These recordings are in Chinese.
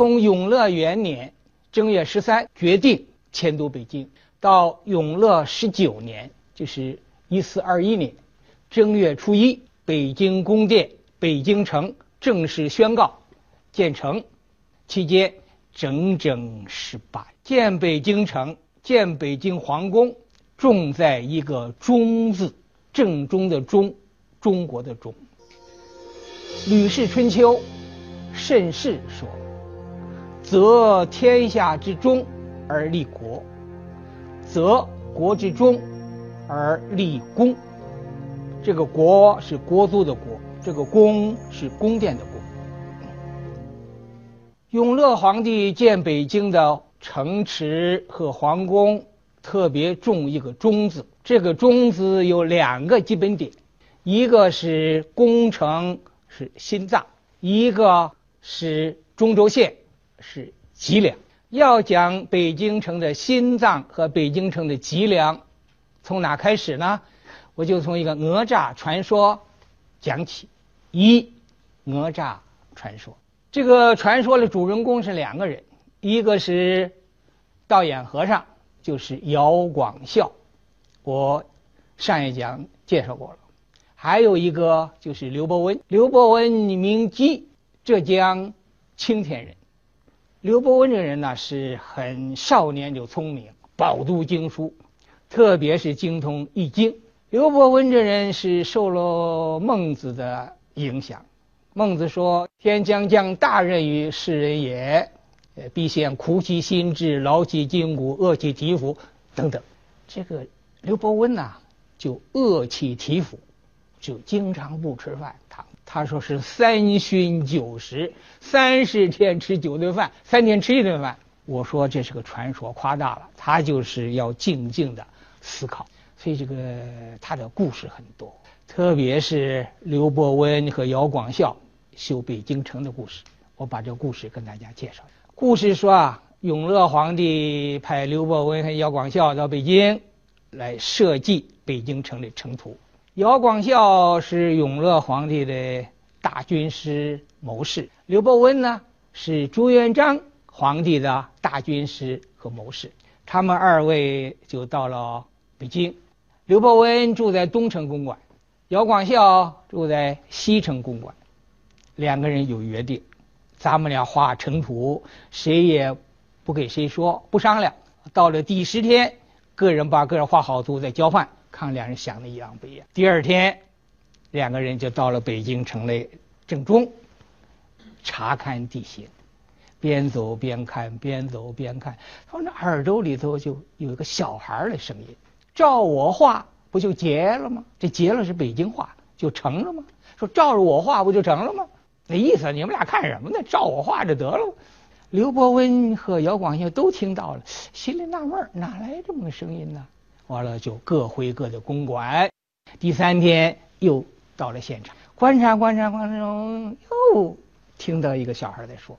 从永乐元年正月十三决定迁都北京，到永乐十九年，就是一四二一年正月初一，北京宫殿、北京城正式宣告建成。期间整整十八建北京城、建北京皇宫，重在一个“中”字，正宗的“中”，中国的“中”。《吕氏春秋》慎氏说：“择天下之中而立国，择国之中而立功。这个‘国’是国都的‘国’，这个‘宫’是宫殿的‘宫’。”永乐皇帝建北京的城池和皇宫，特别重一个“中”字。这个“中”字有两个基本点，一个是宫城是心脏，一个是中轴线是脊梁。要讲北京城的心脏和北京城的脊梁，从哪开始呢？我就从一个哪吒传说讲起。一，哪吒传说。这个传说的主人公是两个人，一个是道眼和尚，就是姚广孝，我上一讲介绍过了；还有一个就是刘伯温，刘伯温名基，浙江青田人。刘伯温这人呢是很少年就聪明，饱读经书，特别是精通易经。刘伯温这人是受了孟子的影响。孟子说：“天将降大任于世人也，呃，必先苦其心志，劳其筋骨，饿其体肤，等等。”这个刘伯温呐，就饿其体肤，就经常不吃饭。他说是三旬九食，三十天吃九顿饭，三天吃一顿饭。我说这是个传说，夸大了。他就是要静静的思考，所以这个他的故事很多。特别是刘伯温和姚广孝修北京城的故事，我把这故事跟大家介绍。故事说啊，永乐皇帝派刘伯温和姚广孝到北京来设计北京城的城图。姚广孝是永乐皇帝的大军师谋士，刘伯温呢是朱元璋皇帝的大军师和谋士。他们二位就到了北京，刘伯温住在东城公馆。姚广孝住在西城公馆，两个人有约定，咱们俩画城图，谁也不给谁说，不商量。到了第十天，个人把个人画好图再交换，看两人想的一样不一样。第二天，两个人就到了北京城内正中，查看地形，边走边看，边走边看，从那耳朵里头就有一个小孩的声音：“照我画。”不就结了吗？这结了是北京话，就成了吗？说照着我画不就成了吗？那意思你们俩看什么呢？照我画就得了。刘伯温和姚广孝都听到了，心里纳闷哪来这么个声音呢？完了就各回各的公馆。第三天又到了现场，观察观察观察中，又听到一个小孩在说：“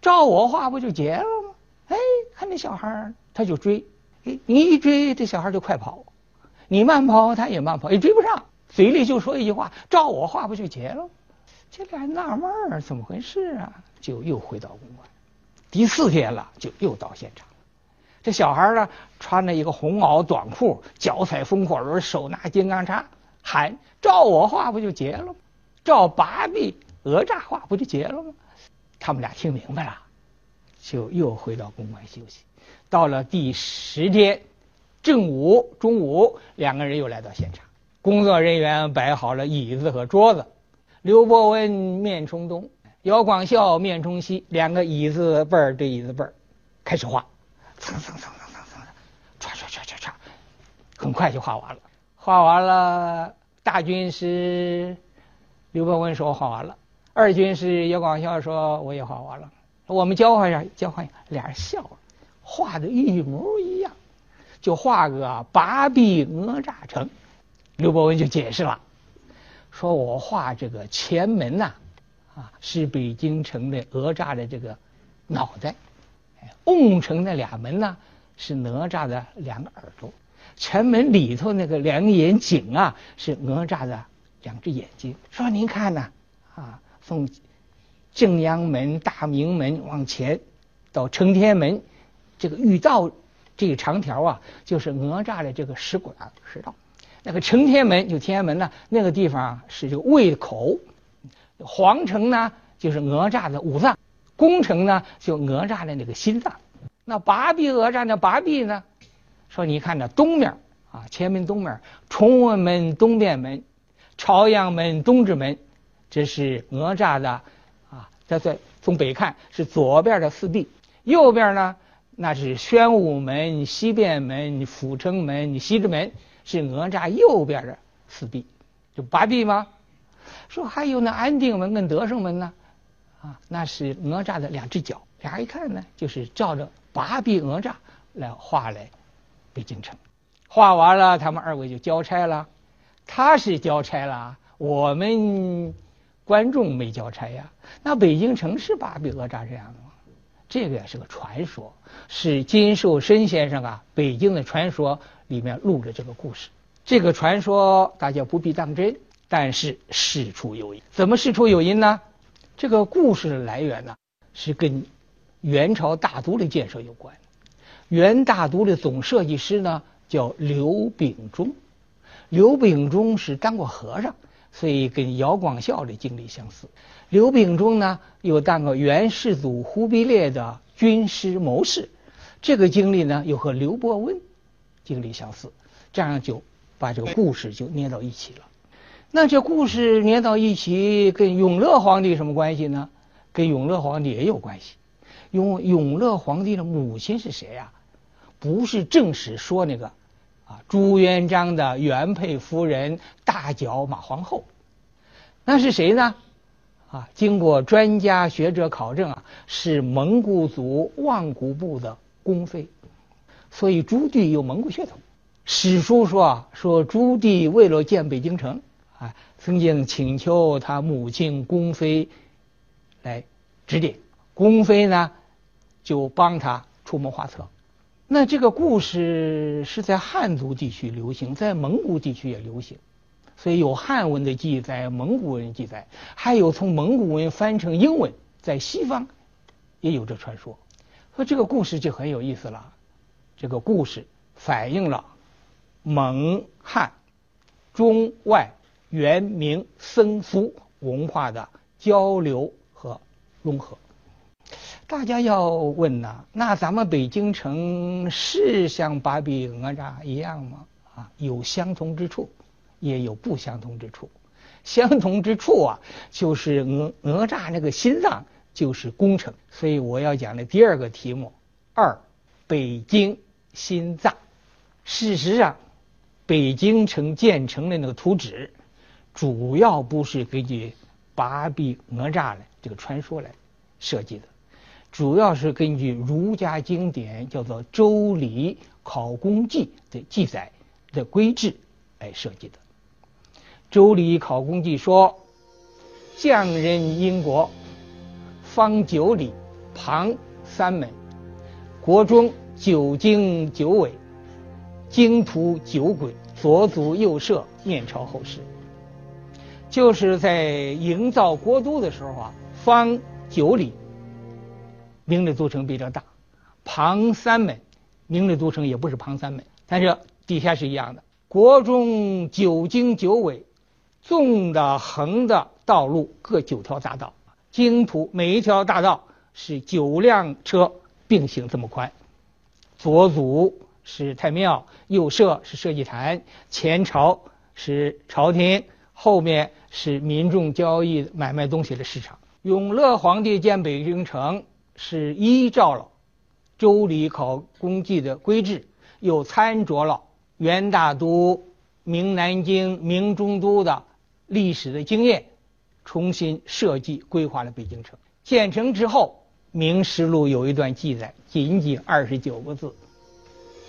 照我画不就结了吗？”哎，看那小孩他就追，哎，你一追这小孩就快跑。你慢跑，他也慢跑，也追不上。嘴里就说一句话：“照我画不就结了？”这俩纳闷儿，怎么回事啊？就又回到公馆。第四天了，就又到现场。这小孩呢，穿着一个红袄短裤，脚踩风火轮，手拿金刚叉，喊：“照我画不就结了吗？照八臂讹诈画不就结了吗？”他们俩听明白了，就又回到公馆休息。到了第十天。正午，中午，两个人又来到现场。工作人员摆好了椅子和桌子。刘伯温面冲东，姚广孝面冲西，两个椅子背儿对椅子背儿，开始画，蹭蹭蹭蹭蹭蹭，唰唰唰唰唰，很快就画完了。画完了，大军师刘伯温说：“我画完了。”二军师姚广孝说：“我也画完了。”我们交换一下，交换一下，俩人笑了，画的一模一样。就画个八臂哪吒城，刘伯温就解释了，说我画这个前门呐，啊是北京城的哪吒的这个脑袋，瓮城那俩门呢是哪吒的两个耳朵，城门里头那个两眼井啊是哪吒的两只眼睛。说您看呐，啊从正阳门、大明门往前到承天门，这个御道这个长条啊，就是哪吒的这个使馆使道。那个承天门就天安门呢，那个地方是这个胃口。皇城呢，就是哪吒的五脏；宫城呢，就哪吒的那个心脏。那八臂哪吒的八臂呢？说你看这东面啊，前门东面，崇文门东便门，朝阳门东直门，这是哪吒的啊。这在从北看是左边的四臂，右边呢那是宣武门、西便门、阜成门、西直门，是哪吒右边的四臂，就八臂吗？说还有那安定门跟德胜门呢，啊，那是哪吒的两只脚。俩人一看呢，就是照着八臂哪吒来画来北京城。画完了，他们二位就交差了。他是交差了，我们观众没交差呀。那北京城是八臂哪吒这样的吗？这个也是个传说，是金寿申先生啊，《北京的传说》里面录的这个故事。这个传说大家不必当真。但是事出有因，怎么事出有因呢？这个故事的来源呢，是跟元朝大都的建设有关。元大都的总设计师呢叫刘秉忠，刘秉忠是当过和尚，所以跟姚广孝的经历相似。刘秉忠呢又当过元世祖忽必烈的军师谋士，这个经历呢又和刘伯温经历相似，这样就把这个故事就捏到一起了。那这故事连到一起，跟永乐皇帝什么关系呢？跟永乐皇帝也有关系。永永乐皇帝的母亲是谁呀？不是正史说那个啊朱元璋的原配夫人大脚马皇后，那是谁呢？啊，经过专家学者考证啊，是蒙古族望古部的宫妃，所以朱棣有蒙古血统。史书说啊，说朱棣为了建北京城。啊，曾经请求他母亲宫妃来指点，宫妃呢就帮他出谋划策。那这个故事是在汉族地区流行，在蒙古地区也流行，所以有汉文的记载，蒙古文记载，还有从蒙古文翻成英文，在西方也有这传说。说这个故事就很有意思了，这个故事反映了蒙汉中外。元明僧俗文化的交流和融合，大家要问呐，那咱们北京城是像八臂哪吒一样吗？啊，有相同之处，也有不相同之处。相同之处啊，就是哪哪吒那个心脏就是工程。所以我要讲的第二个题目，二北京心脏。事实上，北京城建成的那个图纸。主要不是根据八臂哪吒的这个传说来设计的，主要是根据儒家经典叫做《周礼考工记》的记载的规制来设计的。《周礼考工记》说：“匠人因国，方九里，旁三门，国中九经九纬，经图九轨，左祖右社，面朝后世。”就是在营造国都的时候啊，方九里，明的都城比较大，旁三门，明的都城也不是旁三门，但是底下是一样的。国中九经九纬，纵的横的道路各九条大道，经途每一条大道是九辆车并行这么宽。左祖是太庙，右舍是社稷坛，前朝是朝廷。后面是民众交易买卖东西的市场。永乐皇帝建北京城是依照了《周礼考工记》的规制，又参酌了元大都、明南京、明中都的历史的经验，重新设计规划了北京城。建成之后，《明实录》有一段记载，仅仅二十九个字：“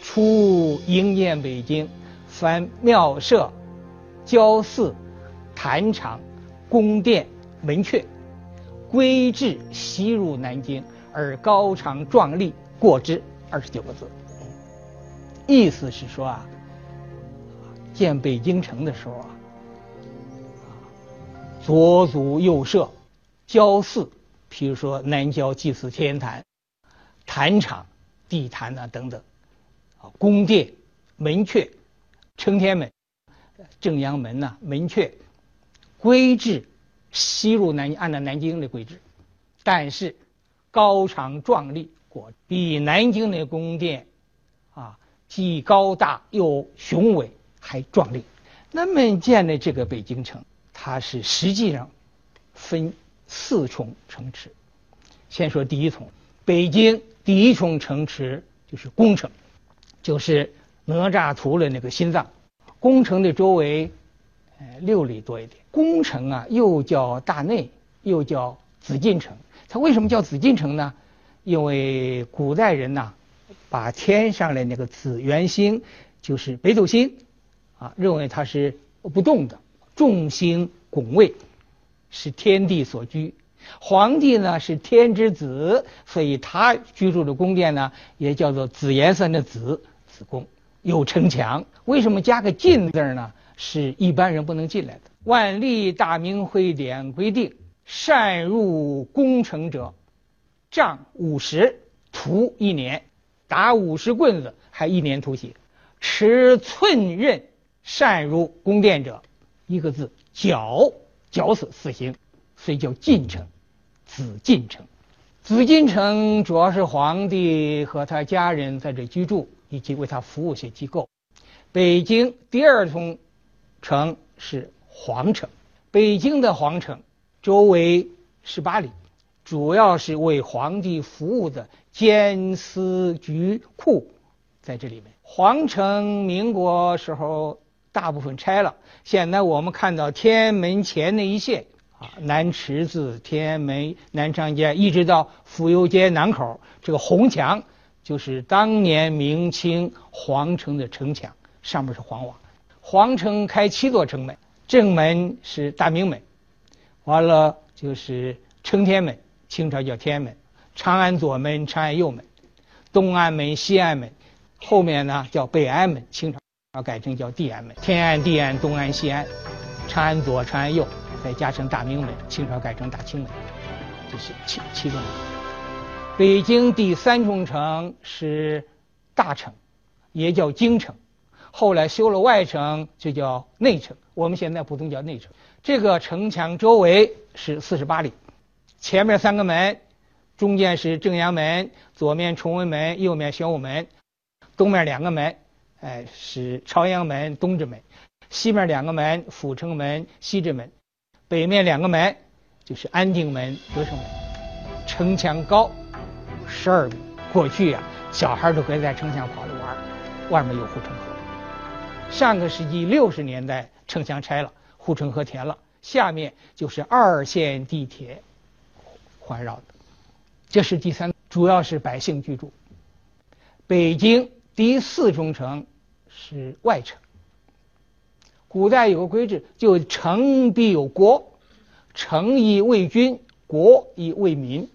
初营建北京，凡庙舍、郊寺。”坛场、宫殿、门阙，规制西入南京，而高长壮丽过之。二十九个字，意思是说啊，建北京城的时候啊，左祖右社，郊祀譬如说南郊祭祀天坛、坛场、地坛呐等等，啊，宫殿、门阙、承天门、正阳门呐、门阙，规制西入南按照南京的规制，但是高长壮丽，过比南京的宫殿啊既高大又雄伟还壮丽。那么建的这个北京城，它是实际上分四重城池。先说第一重，北京第一重城池就是宫城，就是哪吒图的那个心脏。宫城的周围，呃，六里多一点。宫城啊，又叫大内，又叫紫禁城。它为什么叫紫禁城呢？因为古代人呐，把天上的那个紫圆星，就是北斗星。啊，认为它是不动的，众星拱卫，是天地所居。皇帝呢是天之子，所以他居住的宫殿呢也叫做紫颜色的紫紫宫，有城墙。为什么加个禁字呢？是一般人不能进来的。万历大明会典规定，擅入宫城者，杖五十，徒一年，打五十棍子，还一年徒刑。持寸刃。擅入宫殿者，一个字绞，绞死死刑，所以叫禁城，紫禁城。紫禁城主要是皇帝和他家人在这居住，以及为他服务一些机构。北京第二重城是皇城，北京的皇城周围十八里，主要是为皇帝服务的监司局库在这里面。皇城民国时候。大部分拆了，现在我们看到天安门前那一线啊，南池子、天安门、南长街，一直到府右街南口，这个红墙就是当年明清皇城的城墙，上面是黄瓦。皇城开七座城门，正门是大明门，完了就是承天门，清朝叫天安门；长安左门、长安右门、东安门、西安门，后面呢叫北安门，清朝。改成叫地安门，天安、地安、东安、西安，长安左、长安右，再加成大明门，清朝改成大清门，这是七七个门。北京第三重城是大城，也叫京城，后来修了外城，就叫内城。我们现在普通叫内城。这个城墙周围是四十八里，前面三个门，中间是正阳门，左面崇文门，右面玄武门，东面两个门。哎，是朝阳门东直门，西面两个门阜成门西直门，北面两个门就是安定门德胜门。城墙高十二米，过去呀，小孩都可以在城墙跑着玩外面有护城河。上个世纪六十年代，城墙拆了，护城河填了，下面就是二线地铁环绕的。这是第三，主要是百姓居住。北京。第四重城是外城。古代有个规制，就城必有国，城以为君，国以为民。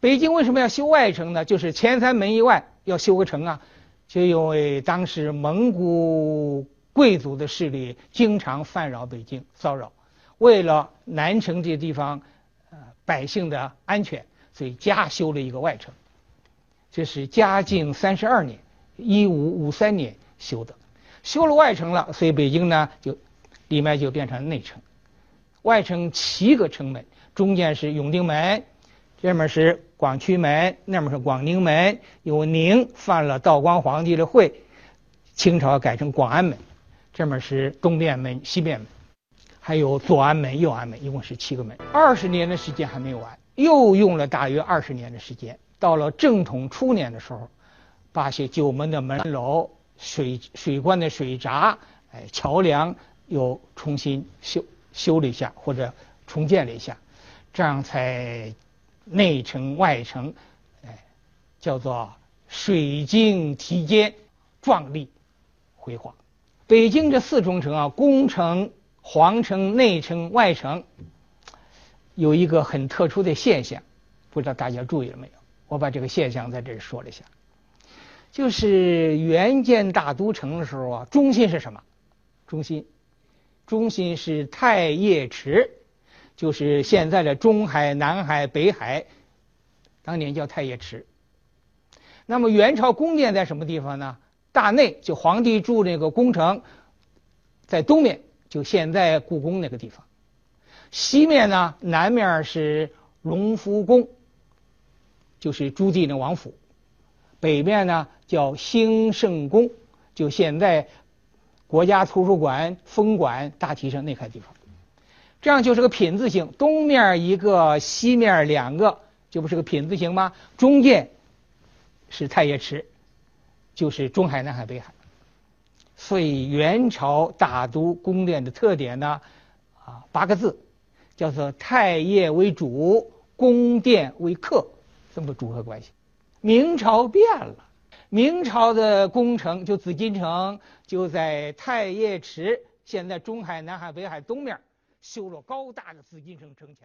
北京为什么要修外城呢？就是前三门以外要修个城啊，就因为当时蒙古贵族的势力经常犯扰北京，骚扰，为了南城这地方呃百姓的安全，所以加修了一个外城。这是嘉靖三十二年。一五五三年修的，修了外城了，所以北京呢就里面就变成内城。外城七个城门，中间是永定门，这面是广渠门，那面是广宁门。有宁犯了道光皇帝的讳，清朝改成广安门。这面是东便门、西便门，还有左安门、右安门，一共是七个门。二十年的时间还没有完，又用了大约二十年的时间。到了正统初年的时候。把些九门的门楼、水水关的水闸、哎桥梁又重新修修了一下，或者重建了一下，这样才内城外城，哎，叫做水晶提坚，壮丽辉煌。北京这四重城啊，宫城、皇城、内城、外城，有一个很特殊的现象，不知道大家注意了没有？我把这个现象在这里说了一下。就是元建大都城的时候啊，中心是什么？中心，中心是太液池，就是现在的中海、南海、北海，当年叫太液池。那么元朝宫殿在什么地方呢？大内就皇帝住那个宫城，在东面就现在故宫那个地方，西面呢南面是隆福宫，就是朱棣那王府，北面呢叫兴圣宫，就现在国家图书馆分馆大体上那块地方，这样就是个品字形，东面一个，西面两个，这不是个品字形吗？中间是太液池。就是中海、南海、北海，所以元朝大都宫殿的特点呢，啊，八个字，叫做太液为主，宫殿为客，这么个组合关系。明朝变了，明朝的宫城就紫禁城就在太液池，现在中海、南海、北海东面修了高大的紫禁城城墙。